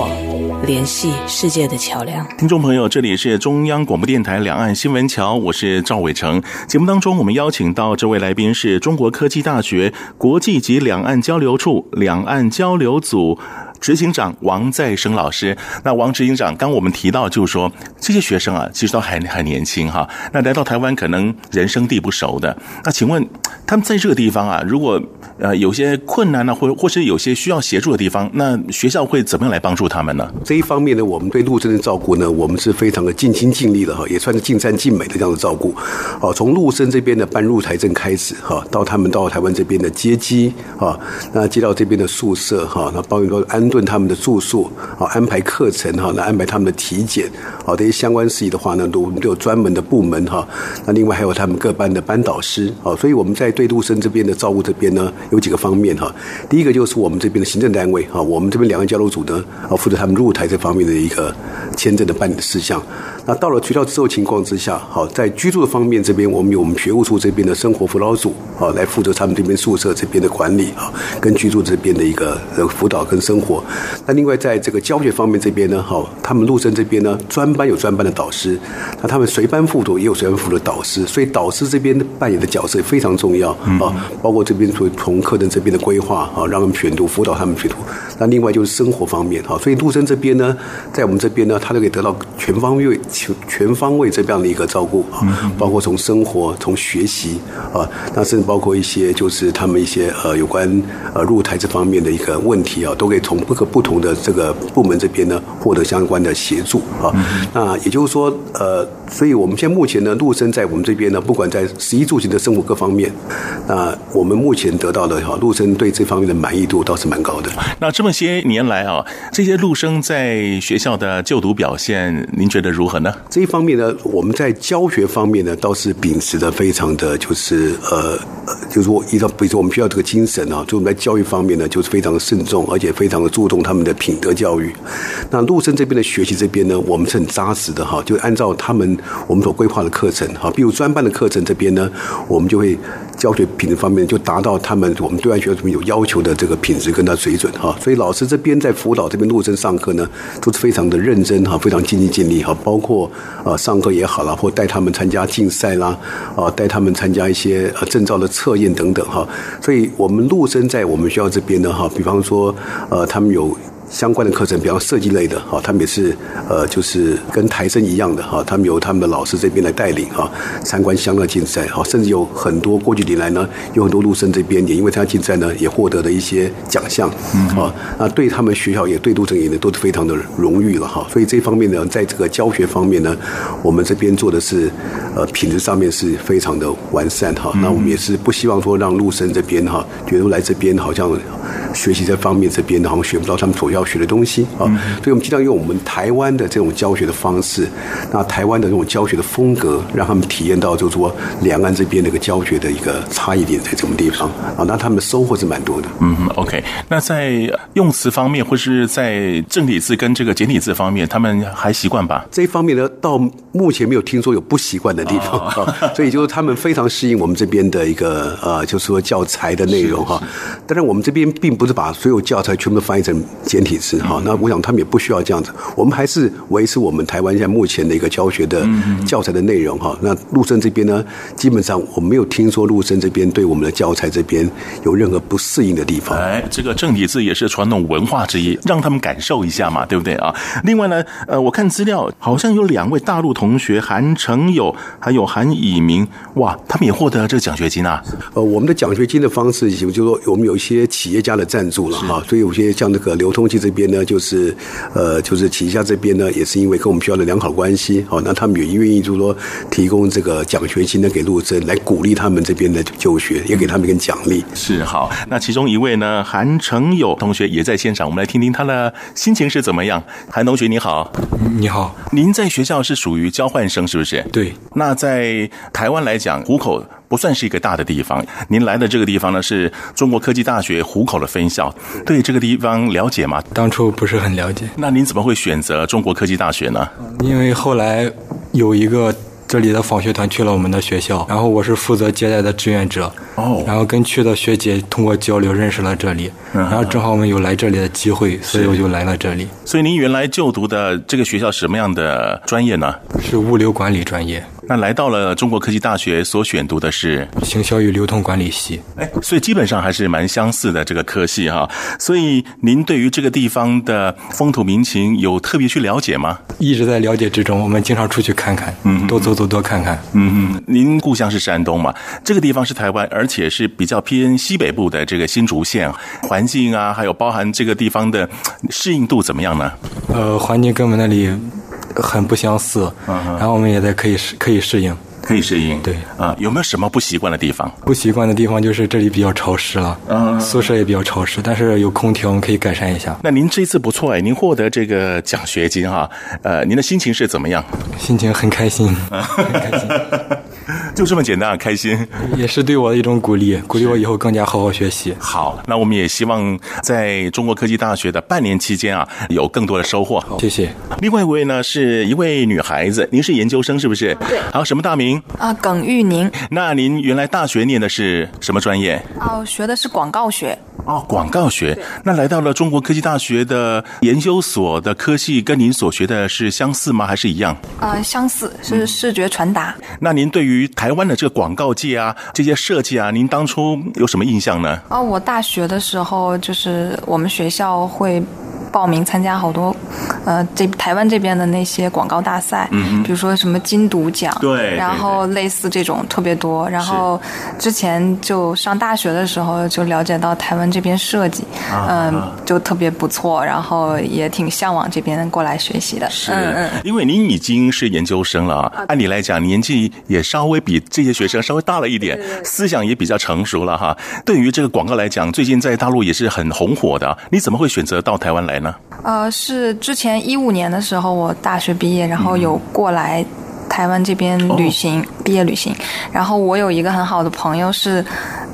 联系世界的桥梁。听众朋友，这里是中央广播电台两岸新闻桥，我是赵伟成。节目当中，我们邀请到这位来宾是中国科技大学国际及两岸交流处两岸交流组。执行长王再生老师，那王执行长，刚我们提到就是说，这些学生啊，其实都还很年轻哈，那来到台湾可能人生地不熟的，那请问他们在这个地方啊，如果呃有些困难呢，或或是有些需要协助的地方，那学校会怎么样来帮助他们呢？这一方面呢，我们对陆生的照顾呢，我们是非常的尽心尽力的哈，也算是尽善尽美的这样的照顾。好，从陆生这边的办入台证开始哈，到他们到台湾这边的接机哈，那接到这边的宿舍哈，那包括安。顿他们的住宿，啊安排课程哈，来安排他们的体检，啊这些相关事宜的话呢，都我们都有专门的部门哈。那另外还有他们各班的班导师，啊，所以我们在对陆生这边的照顾这边呢，有几个方面哈。第一个就是我们这边的行政单位哈，我们这边两岸交流组呢，啊负责他们入台这方面的一个签证的办理的事项。那到了学校之后情况之下，好，在居住的方面这边，我们有我们学务处这边的生活辅导组，啊，来负责他们这边宿舍这边的管理啊，跟居住这边的一个辅导跟生活。那另外在这个教学方面这边呢，好，他们陆生这边呢，专班有专班的导师，那他们随班复读也有随班复读的导师，所以导师这边扮演的角色也非常重要啊，包括这边从从课程这边的规划啊，让他们选读辅导他们选读。那另外就是生活方面哈，所以陆生这边呢，在我们这边呢，他都可以得到全方位、全全方位这样的一个照顾啊，包括从生活、从学习啊，那甚至包括一些就是他们一些呃有关呃入台这方面的一个问题啊，都可以从各个不同的这个部门这边呢获得相关的协助啊。那也就是说呃，所以我们现在目前呢，陆生在我们这边呢，不管在十一住行的生活各方面，那我们目前得到的哈，陆生对这方面的满意度倒是蛮高的。那这么。些年来啊，这些陆生在学校的就读表现，您觉得如何呢？这一方面呢，我们在教学方面呢，倒是秉持的非常的就是呃，就是说依照比如说我们学校这个精神啊，就我们在教育方面呢，就是非常的慎重，而且非常的注重他们的品德教育。那陆生这边的学习这边呢，我们是很扎实的哈，就按照他们我们所规划的课程哈，比如专办的课程这边呢，我们就会教学品质方面就达到他们我们对外学校有要求的这个品质跟他水准哈，所以。老师这边在辅导这边陆生上课呢，都是非常的认真哈，非常尽心尽力哈，包括呃上课也好啦，或带他们参加竞赛啦，啊带他们参加一些呃证照的测验等等哈，所以我们陆生在我们学校这边呢哈，比方说呃他们有。相关的课程，比方设计类的，哈，他们也是，呃，就是跟台生一样的，哈，他们由他们的老师这边来带领，哈，参观相关竞赛，哈，甚至有很多过去年来呢，有很多陆生这边也因为参加竞赛呢，也获得了一些奖项，嗯，啊，那对他们学校也对陆生也呢都是非常的荣誉了，哈，所以这方面呢，在这个教学方面呢，我们这边做的是，呃，品质上面是非常的完善，哈，那我们也是不希望说让陆生这边哈，觉得来这边好像学习这方面这边好像学不到他们所要。教学的东西啊，所以我们经常用我们台湾的这种教学的方式，那台湾的这种教学的风格，让他们体验到，就是说两岸这边的一个教学的一个差异点在什么地方啊？那他们的收获是蛮多的。嗯，OK。那在用词方面，或是在正体字跟这个简体字方面，他们还习惯吧？这一方面呢，到目前没有听说有不习惯的地方啊，所以就是他们非常适应我们这边的一个呃，就是说教材的内容哈。当然，我们这边并不是把所有教材全部翻译成简体。体制哈，那我想他们也不需要这样子，我们还是维持我们台湾现在目前的一个教学的教材的内容哈。那陆生这边呢，基本上我没有听说陆生这边对我们的教材这边有任何不适应的地方。哎，这个正体字也是传统文化之一，让他们感受一下嘛，对不对啊？另外呢，呃，我看资料好像有两位大陆同学韩成友还有韩以明，哇，他们也获得了这个奖学金啊。呃，我们的奖学金的方式，就是说我们有一些企业家的赞助了哈，所以有些像那个流通这边呢，就是呃，就是旗下这边呢，也是因为跟我们学校的良好关系，好，那他们也愿意就是说提供这个奖学金呢给陆生，来鼓励他们这边的就学，也给他们一个奖励。是好，那其中一位呢，韩成友同学也在现场，我们来听听他的心情是怎么样。韩同学你好，你好，您在学校是属于交换生是不是？对，那在台湾来讲，虎口不算是一个大的地方。您来的这个地方呢，是中国科技大学湖口的分校，对这个地方了解吗？当初不是很了解。那您怎么会选择中国科技大学呢？因为后来有一个。这里的访学团去了我们的学校，然后我是负责接待的志愿者。哦，然后跟去的学姐通过交流认识了这里，然后正好我们有来这里的机会，所以我就来了这里。所以您原来就读的这个学校什么样的专业呢？是物流管理专业。那来到了中国科技大学所选读的是行销与流通管理系。哎，所以基本上还是蛮相似的这个科系哈。所以您对于这个地方的风土民情有特别去了解吗？一直在了解之中，我们经常出去看看，嗯，多走走，多看看。嗯嗯，您故乡是山东嘛？这个地方是台湾，而且是比较偏西北部的这个新竹县，环境啊，还有包含这个地方的适应度怎么样呢？呃，环境跟我们那里。很不相似，然后我们也在可以适可以适应，可以适应。对啊，有没有什么不习惯的地方？不习惯的地方就是这里比较潮湿了，嗯，宿舍也比较潮湿，但是有空调，我们可以改善一下。那您这次不错哎，您获得这个奖学金哈，呃，您的心情是怎么样？心情很开心，很开心。就这么简单，开心也是对我的一种鼓励，鼓励我以后更加好好学习。好，那我们也希望在中国科技大学的半年期间啊，有更多的收获。谢谢。另外一位呢，是一位女孩子，您是研究生是不是？对。好，什么大名？啊，耿玉宁。那您原来大学念的是什么专业？哦，学的是广告学。哦，广告学。那来到了中国科技大学的研究所的科系，跟您所学的是相似吗？还是一样？呃，相似，是视觉传达。嗯。那您对于于台湾的这个广告界啊，这些设计啊，您当初有什么印象呢？啊，我大学的时候就是我们学校会。报名参加好多，呃，这台湾这边的那些广告大赛，嗯，比如说什么金读奖，对，然后类似这种特别多。然后之前就上大学的时候就了解到台湾这边设计，嗯、呃，就特别不错，然后也挺向往这边过来学习的。是，嗯，因为您已经是研究生了啊，按理来讲年纪也稍微比这些学生稍微大了一点，思想也比较成熟了哈。对于这个广告来讲，最近在大陆也是很红火的，你怎么会选择到台湾来呢？呃，是之前一五年的时候，我大学毕业，然后有过来台湾这边旅行，嗯、毕业旅行。然后我有一个很好的朋友是。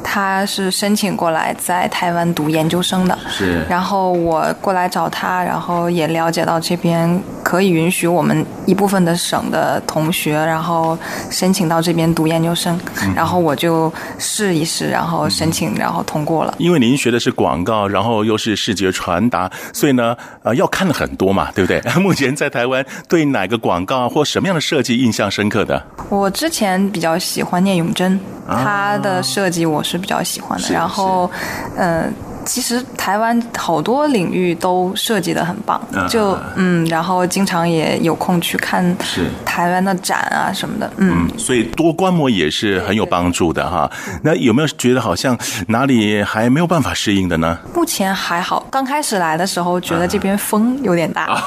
他是申请过来在台湾读研究生的，是。然后我过来找他，然后也了解到这边可以允许我们一部分的省的同学，然后申请到这边读研究生。嗯、然后我就试一试，然后申请，嗯、然后通过了。因为您学的是广告，然后又是视觉传达，所以呢，呃，要看的很多嘛，对不对？目前在台湾对哪个广告或什么样的设计印象深刻的？我之前比较喜欢聂永真，他的设计我是。是比较喜欢的，然后，嗯。其实台湾好多领域都设计的很棒，就嗯，然后经常也有空去看是。台湾的展啊什么的，嗯，所以多观摩也是很有帮助的哈。那有没有觉得好像哪里还没有办法适应的呢？目前还好，刚开始来的时候觉得这边风有点大，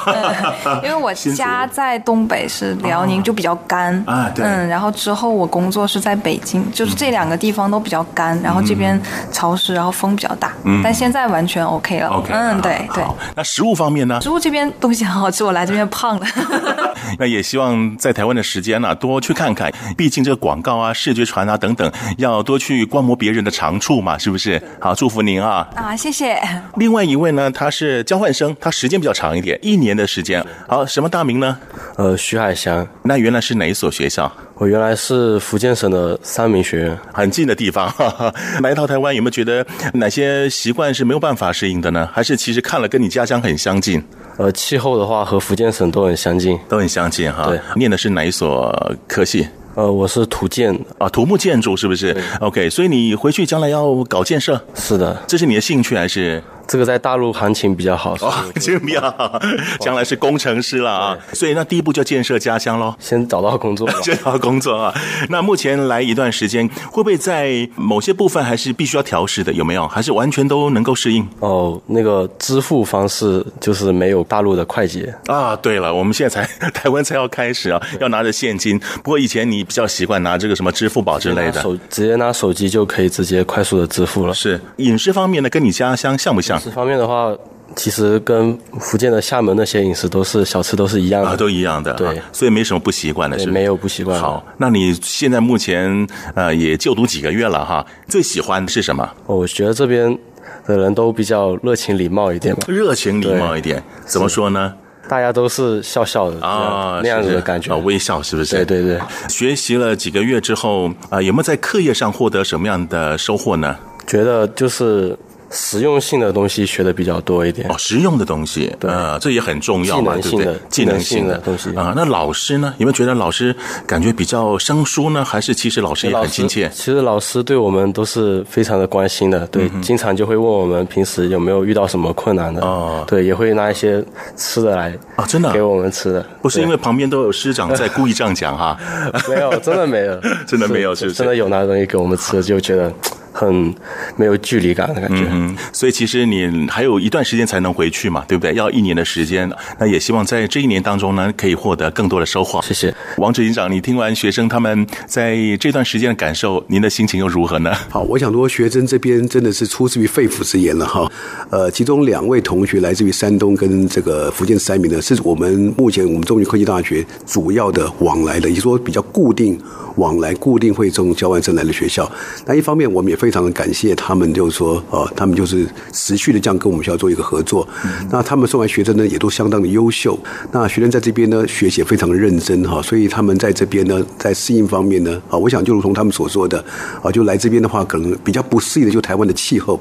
因为我家在东北是辽宁，就比较干啊，嗯，然后之后我工作是在北京，就是这两个地方都比较干，然后这边潮湿，然后风比较大，嗯。但现在完全 OK 了。OK，嗯，对对。那食物方面呢？食物这边东西很好吃，我来这边 胖了。那也希望在台湾的时间呢，多去看看。毕竟这个广告啊、视觉传啊等等，要多去观摩别人的长处嘛，是不是？好，祝福您啊！啊，谢谢。另外一位呢，他是交换生，他时间比较长一点，一年的时间。好，什么大名呢？呃，徐海翔。那原来是哪一所学校？我原来是福建省的三明学院，很近的地方。哈哈，来到台湾，有没有觉得哪些习惯是没有办法适应的呢？还是其实看了跟你家乡很相近？呃，气候的话和福建省都很相近，都很相近哈。对，念的是哪一所科系？呃，我是土建啊，土木建筑是不是？OK，所以你回去将来要搞建设？是的，这是你的兴趣还是？这个在大陆行情比较好，哦，行情比较好，将来是工程师了啊。所以那第一步就建设家乡喽，先找到工作，先找到工作啊。那目前来一段时间，会不会在某些部分还是必须要调试的？有没有？还是完全都能够适应？哦，那个支付方式就是没有大陆的快捷啊。对了，我们现在才 台湾才要开始啊，要拿着现金。不过以前你比较习惯拿这个什么支付宝之类的，手直接拿手机就可以直接快速的支付了。是饮食方面呢，跟你家乡像不像？这方面的话，其实跟福建的厦门那些饮食都是小吃都是一样的，啊，都一样的，对，啊，所以没什么不习惯的，是？没有不习惯。好，那你现在目前呃也就读几个月了哈？最喜欢的是什么？我觉得这边的人都比较热情礼貌一点吧，热情礼貌一点，怎么说呢？大家都是笑笑的啊，那样子的感觉，微笑是不是？对对对。学习了几个月之后啊，有没有在课业上获得什么样的收获呢？觉得就是。实用性的东西学的比较多一点哦，实用的东西，对，呃，这也很重要嘛，对不对？技能性的东西啊，那老师呢？有没有觉得老师感觉比较生疏呢？还是其实老师也很亲切？其实老师对我们都是非常的关心的，对，经常就会问我们平时有没有遇到什么困难的哦，对，也会拿一些吃的来啊，真的给我们吃的，不是因为旁边都有师长在故意这样讲哈？没有，真的没有，真的没有，是不是？真的有拿东西给我们吃，就觉得。很没有距离感的感觉，嗯，所以其实你还有一段时间才能回去嘛，对不对？要一年的时间，那也希望在这一年当中呢，可以获得更多的收获。谢谢王执行长，你听完学生他们在这段时间的感受，您的心情又如何呢？好，我想说学生这边真的是出自于肺腑之言了哈。呃，其中两位同学来自于山东跟这个福建三明呢，是我们目前我们中原科技大学主要的往来的，也就是说比较固定往来、固定会中交换生来的学校。那一方面，我们也非常的感谢他们，就是说，呃，他们就是持续的这样跟我们学校做一个合作。那他们送来学生呢，也都相当的优秀。那学生在这边呢，学习也非常的认真哈，所以他们在这边呢，在适应方面呢，啊，我想就如同他们所说的，啊，就来这边的话，可能比较不适应的就台湾的气候。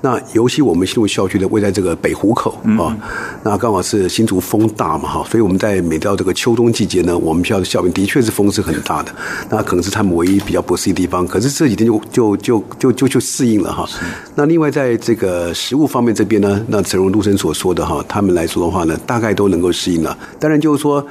那尤其我们新竹校区呢，位在这个北湖口啊，那刚好是新竹风大嘛哈，所以我们在每到这个秋冬季节呢，我们学校的校园的确是风是很大的。那可能是他们唯一比较不适应的地方。可是这几天就就就就就就。适应了哈，那另外在这个食物方面这边呢，那陈荣陆生所说的哈，他们来说的话呢，大概都能够适应了。当然就是说。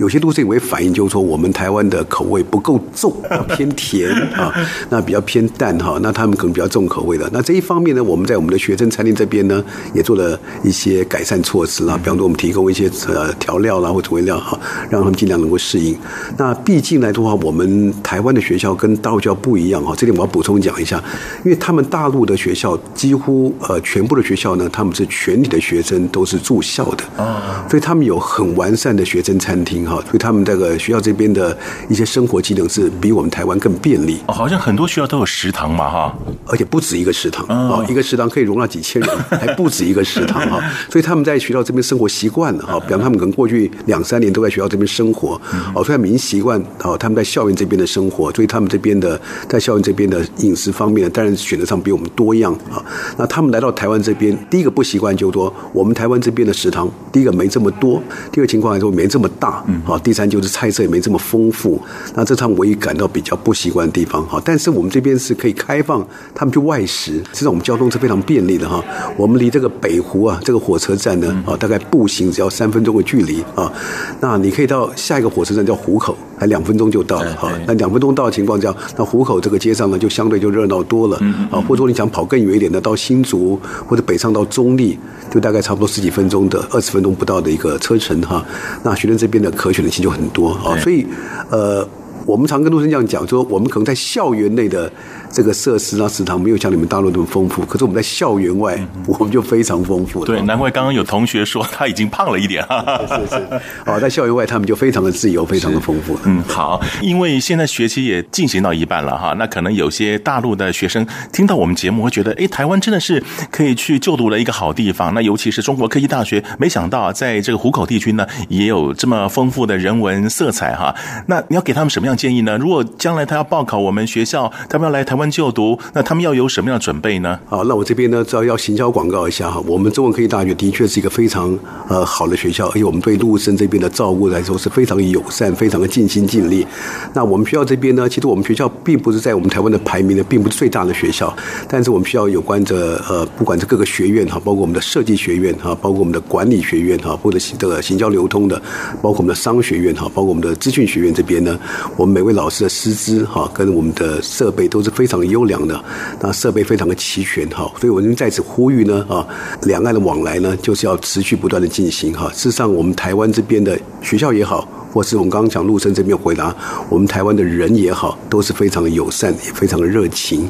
有些都是因为反映，就是说我们台湾的口味不够重，偏甜 啊，那比较偏淡哈，那他们可能比较重口味的。那这一方面呢，我们在我们的学生餐厅这边呢，也做了一些改善措施啦，比方说我们提供一些呃调料啦或者味料哈，让他们尽量能够适应。那毕竟来的话，我们台湾的学校跟大陆学校不一样哈，这点我要补充讲一下，因为他们大陆的学校几乎呃全部的学校呢，他们是全体的学生都是住校的啊，所以他们有很完善的学生餐厅。好，所以他们这个学校这边的一些生活技能是比我们台湾更便利。哦，好像很多学校都有食堂嘛，哈，而且不止一个食堂啊，一个食堂可以容纳几千人，还不止一个食堂哈。所以他们在学校这边生活习惯了哈，比方他们可能过去两三年都在学校这边生活，哦，所以他们已经习惯哦，他们在校园这边的生活，所以他们这边的在校园这边的饮食方面，当然选择上比我们多样啊。那他们来到台湾这边，第一个不习惯就是说，我们台湾这边的食堂，第一个没这么多，第二个情况来说没这么大。好，第三就是菜色也没这么丰富，那这是他们唯一感到比较不习惯的地方。哈，但是我们这边是可以开放他们去外食，实际上我们交通是非常便利的哈。我们离这个北湖啊，这个火车站呢，啊，大概步行只要三分钟的距离啊。那你可以到下一个火车站叫湖口，还两分钟就到了哈。那两分钟到的情况下，那湖口这个街上呢，就相对就热闹多了啊。或者说你想跑更远一点的，到新竹或者北上到中立，就大概差不多十几分钟的二十分钟不到的一个车程哈。那学生这边的可选的性就很多啊，所以呃，我们常跟陆生这样讲说，我们可能在校园内的。这个设施啊，食堂没有像你们大陆那么丰富，可是我们在校园外，我们就非常丰富了。对，难怪刚刚有同学说他已经胖了一点。是是是，哦，在校园外他们就非常的自由，非常的丰富。嗯，好，因为现在学期也进行到一半了哈，那可能有些大陆的学生听到我们节目会觉得，哎，台湾真的是可以去就读的一个好地方。那尤其是中国科技大学，没想到在这个湖口地区呢，也有这么丰富的人文色彩哈。那你要给他们什么样建议呢？如果将来他要报考我们学校，他们要来台湾。就读，那他们要有什么样的准备呢？好，那我这边呢，只要要行销广告一下哈。我们中文科技大学的确是一个非常呃好的学校，而且我们对陆生这边的照顾来说是非常友善，非常的尽心尽力。那我们学校这边呢，其实我们学校并不是在我们台湾的排名呢，并不是最大的学校，但是我们学校有关着呃，不管是各个学院哈，包括我们的设计学院哈，包括我们的管理学院哈，或者这个行销流通的，包括我们的商学院哈，包括我们的资讯学院这边呢，我们每位老师的师资哈，跟我们的设备都是非常。常优良的，那设备非常的齐全哈，所以我们在此呼吁呢啊，两岸的往来呢，就是要持续不断的进行哈。事实上，我们台湾这边的学校也好。或是我们刚刚讲陆生这边回答，我们台湾的人也好，都是非常的友善，也非常的热情。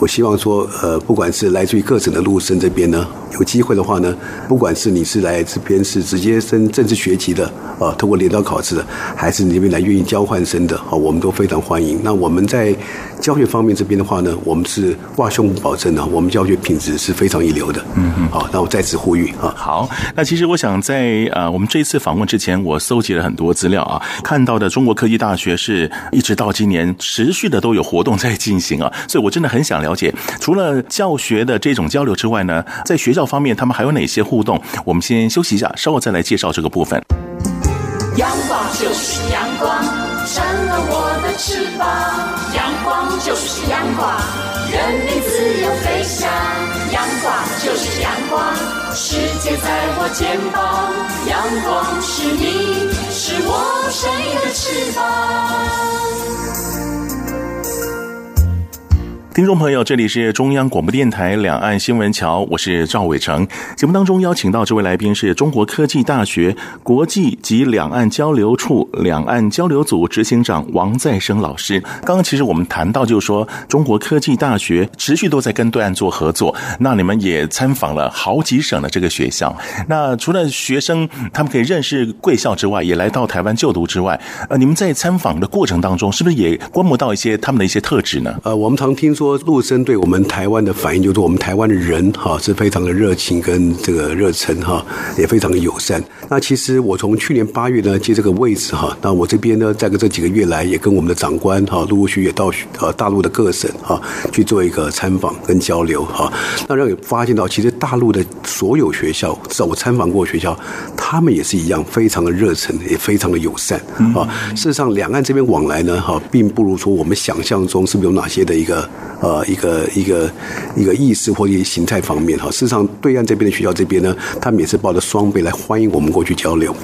我希望说，呃，不管是来自于各省的陆生这边呢，有机会的话呢，不管是你是来这边是直接升政治学籍的，啊，通过联招考试的，还是你这边来愿意交换生的，啊，我们都非常欢迎。那我们在教学方面这边的话呢，我们是挂胸脯保证的，我们教学品质是非常一流的。嗯嗯。好，那我再次呼吁啊。好，那其实我想在呃我们这一次访问之前，我搜集了很多资料啊，看到的中国科技大学是一直到今年持续的都有活动在进行啊，所以我真的很想了解，除了教学的这种交流之外呢，在学校方面他们还有哪些互动？我们先休息一下，稍后再来介绍这个部分。阳光就是阳光，闪了我的翅膀。阳光就是阳光，人民自由飞翔。阳光就是阳光，世界在我肩膀。阳光是你，是我生命的翅膀。听众朋友，这里是中央广播电台两岸新闻桥，我是赵伟成。节目当中邀请到这位来宾是中国科技大学国际及两岸交流处两岸交流组执行长王再生老师。刚刚其实我们谈到，就是说中国科技大学持续都在跟对岸做合作，那你们也参访了好几省的这个学校。那除了学生他们可以认识贵校之外，也来到台湾就读之外，呃，你们在参访的过程当中，是不是也观摩到一些他们的一些特质呢？呃，我们常听说。说陆生对我们台湾的反应，就是我们台湾的人哈是非常的热情跟这个热忱哈，也非常的友善。那其实我从去年八月呢接这个位置哈，那我这边呢在个这几个月来也跟我们的长官哈陆陆续续也到呃大陆的各省哈去做一个参访跟交流哈，那让你发现到其实大陆的所有学校，至少我参访过学校，他们也是一样非常的热忱，也非常的友善啊。事实上，两岸这边往来呢哈，并不如说我们想象中是不是有哪些的一个。呃，一个一个一个意识或者形态方面哈，事实上，对岸这边的学校这边呢，他们也是抱着双倍来欢迎我们过去交流。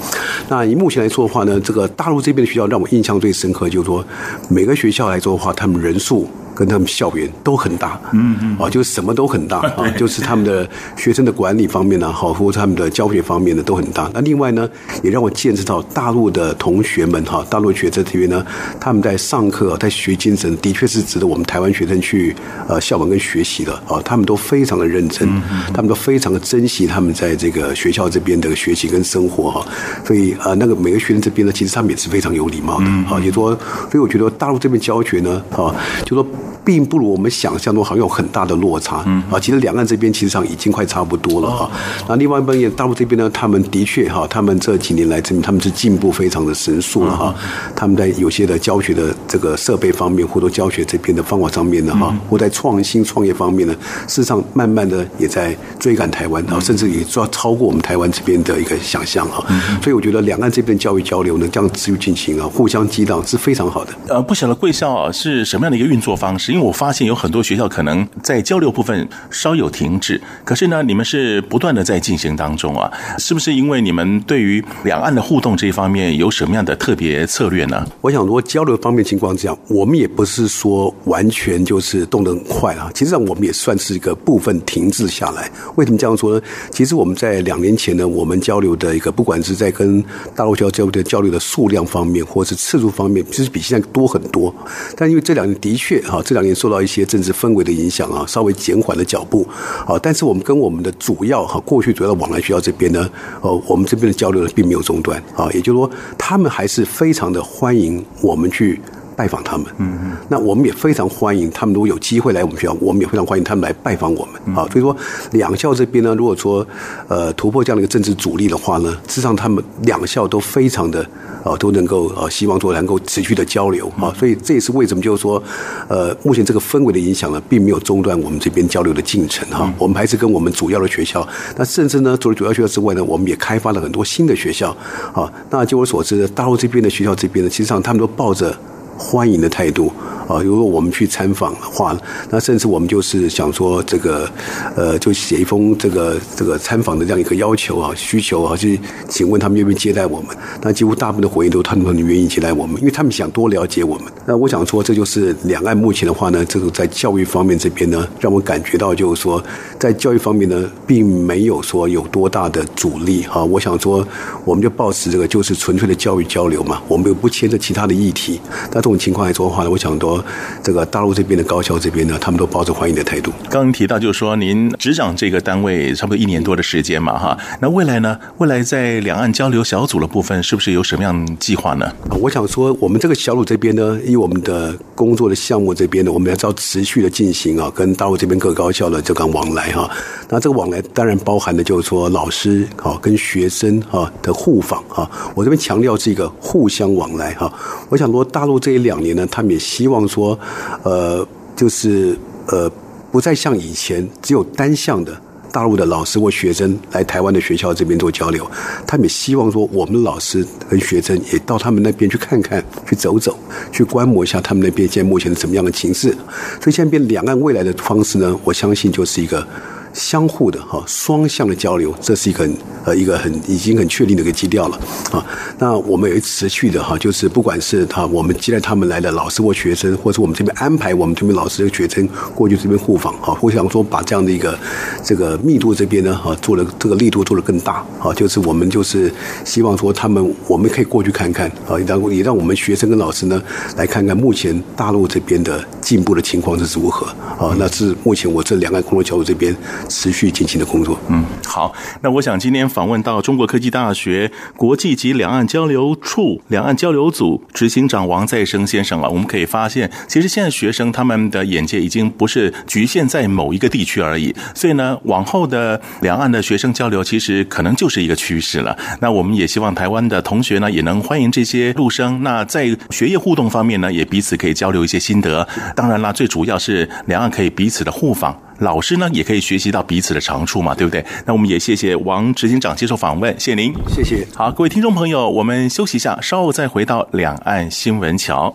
那以目前来说的话呢，这个大陆这边的学校让我印象最深刻，就是说每个学校来说的话，他们人数。跟他们校园都很大，嗯嗯，啊，就是什么都很大 啊，就是他们的学生的管理方面呢，好，或者他们的教学方面呢都很大。那另外呢，也让我见识到大陆的同学们哈，大陆学生这边呢，他们在上课在学精神，的确是值得我们台湾学生去呃效仿跟学习的啊。他们都非常的认真，他们都非常的珍惜他们在这个学校这边的学习跟生活哈。所以啊，那个每个学生这边呢，其实他们也是非常有礼貌的啊。也说，所以我觉得大陆这边教学呢，啊，就说。并不如我们想象中好像有很大的落差，啊，其实两岸这边其实上已经快差不多了哈。那另外一方面，大陆这边呢，他们的确哈，他们这几年来证明他们是进步非常的神速了哈。他们在有些的教学的这个设备方面，或者教学这边的方法上面呢哈，或在创新创业方面呢，事实上慢慢的也在追赶台湾然后，甚至也超超过我们台湾这边的一个想象哈。所以我觉得两岸这边教育交流呢，这样持续进行啊，互相激荡是非常好的。呃，不晓得贵校啊是什么样的一个运作方式？因为我发现有很多学校可能在交流部分稍有停滞，可是呢，你们是不断的在进行当中啊，是不是因为你们对于两岸的互动这一方面有什么样的特别策略呢？我想说交流方面情况这样，我们也不是说完全就是动得很快啊，其实上我们也算是一个部分停滞下来。为什么这样说呢？其实我们在两年前呢，我们交流的一个不管是在跟大陆交交流的交流的数量方面，或是次数方面，其实比现在多很多。但因为这两年的确哈，这两年受到一些政治氛围的影响啊，稍微减缓了脚步啊。但是我们跟我们的主要和，过去主要的往来学校这边呢，呃，我们这边的交流呢并没有中断啊。也就是说，他们还是非常的欢迎我们去拜访他们。嗯嗯。那我们也非常欢迎他们，如果有机会来我们学校，我们也非常欢迎他们来拜访我们啊。所以说，两校这边呢，如果说呃突破这样的一个政治阻力的话呢，事实上他们两校都非常的。啊，都能够啊，希望说能够持续的交流啊，所以这也是为什么就是说，呃，目前这个氛围的影响呢，并没有中断我们这边交流的进程哈。我们还是跟我们主要的学校，那甚至呢，除了主要学校之外呢，我们也开发了很多新的学校啊。那据我所知，大陆这边的学校这边呢，其实上他们都抱着欢迎的态度。啊，如果我们去参访的话，那甚至我们就是想说，这个，呃，就写一封这个这个参访的这样一个要求啊、需求啊，去请问他们愿不愿意接待我们？那几乎大部分的回应都他们愿意接待我们，因为他们想多了解我们。那我想说，这就是两岸目前的话呢，这个在教育方面这边呢，让我感觉到就是说，在教育方面呢，并没有说有多大的阻力哈。我想说，我们就保持这个就是纯粹的教育交流嘛，我们又不牵扯其他的议题。那这种情况来说的话呢，我想说。这个大陆这边的高校这边呢，他们都抱着欢迎的态度。刚刚提到就是说，您执掌这个单位差不多一年多的时间嘛，哈。那未来呢？未来在两岸交流小组的部分，是不是有什么样计划呢？我想说，我们这个小组这边呢，以我们的工作的项目这边呢，我们要照持续的进行啊，跟大陆这边各高校的这个往来哈。那这个往来当然包含的就是说，老师哈跟学生哈的互访哈。我这边强调是一个互相往来哈。我想说，大陆这一两年呢，他们也希望说，呃，就是呃，不再像以前只有单向的大陆的老师或学生来台湾的学校这边做交流，他们也希望说，我们老师跟学生也到他们那边去看看，去走走，去观摩一下他们那边现在目前是怎么样的情势。所以现在变两岸未来的方式呢，我相信就是一个。相互的哈双向的交流，这是一个很呃一个很已经很确定的一个基调了啊。那我们也持续的哈，就是不管是他我们接待他们来的老师或学生，或者我们这边安排我们这边老师和学生过去这边互访哈，我想说把这样的一个这个密度这边呢哈做了这个力度做得更大啊，就是我们就是希望说他们我们可以过去看看啊，然后也让我们学生跟老师呢来看看目前大陆这边的进步的情况是如何啊。那是目前我这两岸工作小组这边。持续进行的工作。嗯，好。那我想今天访问到中国科技大学国际及两岸交流处两岸交流组执行长王再生先生啊，我们可以发现，其实现在学生他们的眼界已经不是局限在某一个地区而已。所以呢，往后的两岸的学生交流，其实可能就是一个趋势了。那我们也希望台湾的同学呢，也能欢迎这些陆生。那在学业互动方面呢，也彼此可以交流一些心得。当然啦，最主要是两岸可以彼此的互访。老师呢，也可以学习到彼此的长处嘛，对不对？那我们也谢谢王执行长接受访问，谢谢您，谢谢。好，各位听众朋友，我们休息一下，稍后再回到两岸新闻桥。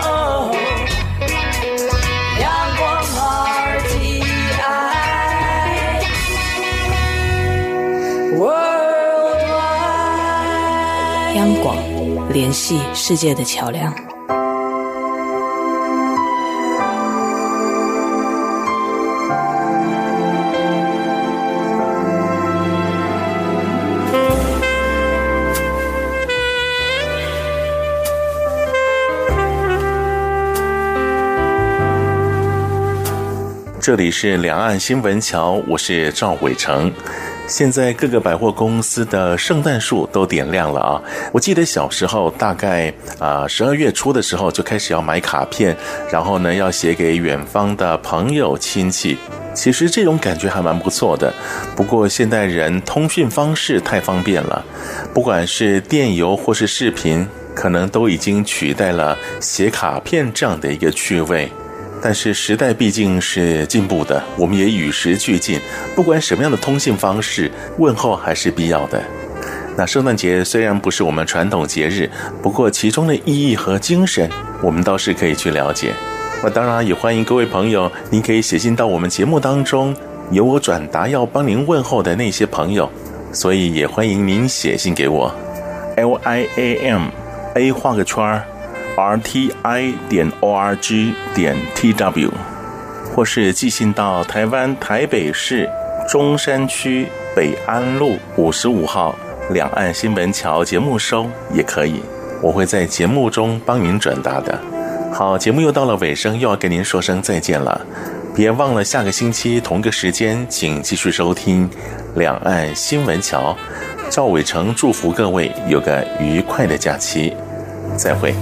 央广，联系世界的桥梁。这里是两岸新闻桥，我是赵伟成。现在各个百货公司的圣诞树都点亮了啊！我记得小时候，大概啊十二月初的时候就开始要买卡片，然后呢要写给远方的朋友亲戚。其实这种感觉还蛮不错的。不过现代人通讯方式太方便了，不管是电邮或是视频，可能都已经取代了写卡片这样的一个趣味。但是时代毕竟是进步的，我们也与时俱进。不管什么样的通信方式，问候还是必要的。那圣诞节虽然不是我们传统节日，不过其中的意义和精神，我们倒是可以去了解。那当然也欢迎各位朋友，您可以写信到我们节目当中，由我转达要帮您问候的那些朋友。所以也欢迎您写信给我，L I A M A 画个圈儿。R t i 点 o r g 点 t w，或是寄信到台湾台北市中山区北安路五十五号两岸新闻桥节目收也可以，我会在节目中帮您转达的。好，节目又到了尾声，又要跟您说声再见了，别忘了下个星期同个时间，请继续收听两岸新闻桥。赵伟成祝福各位有个愉快的假期，再会。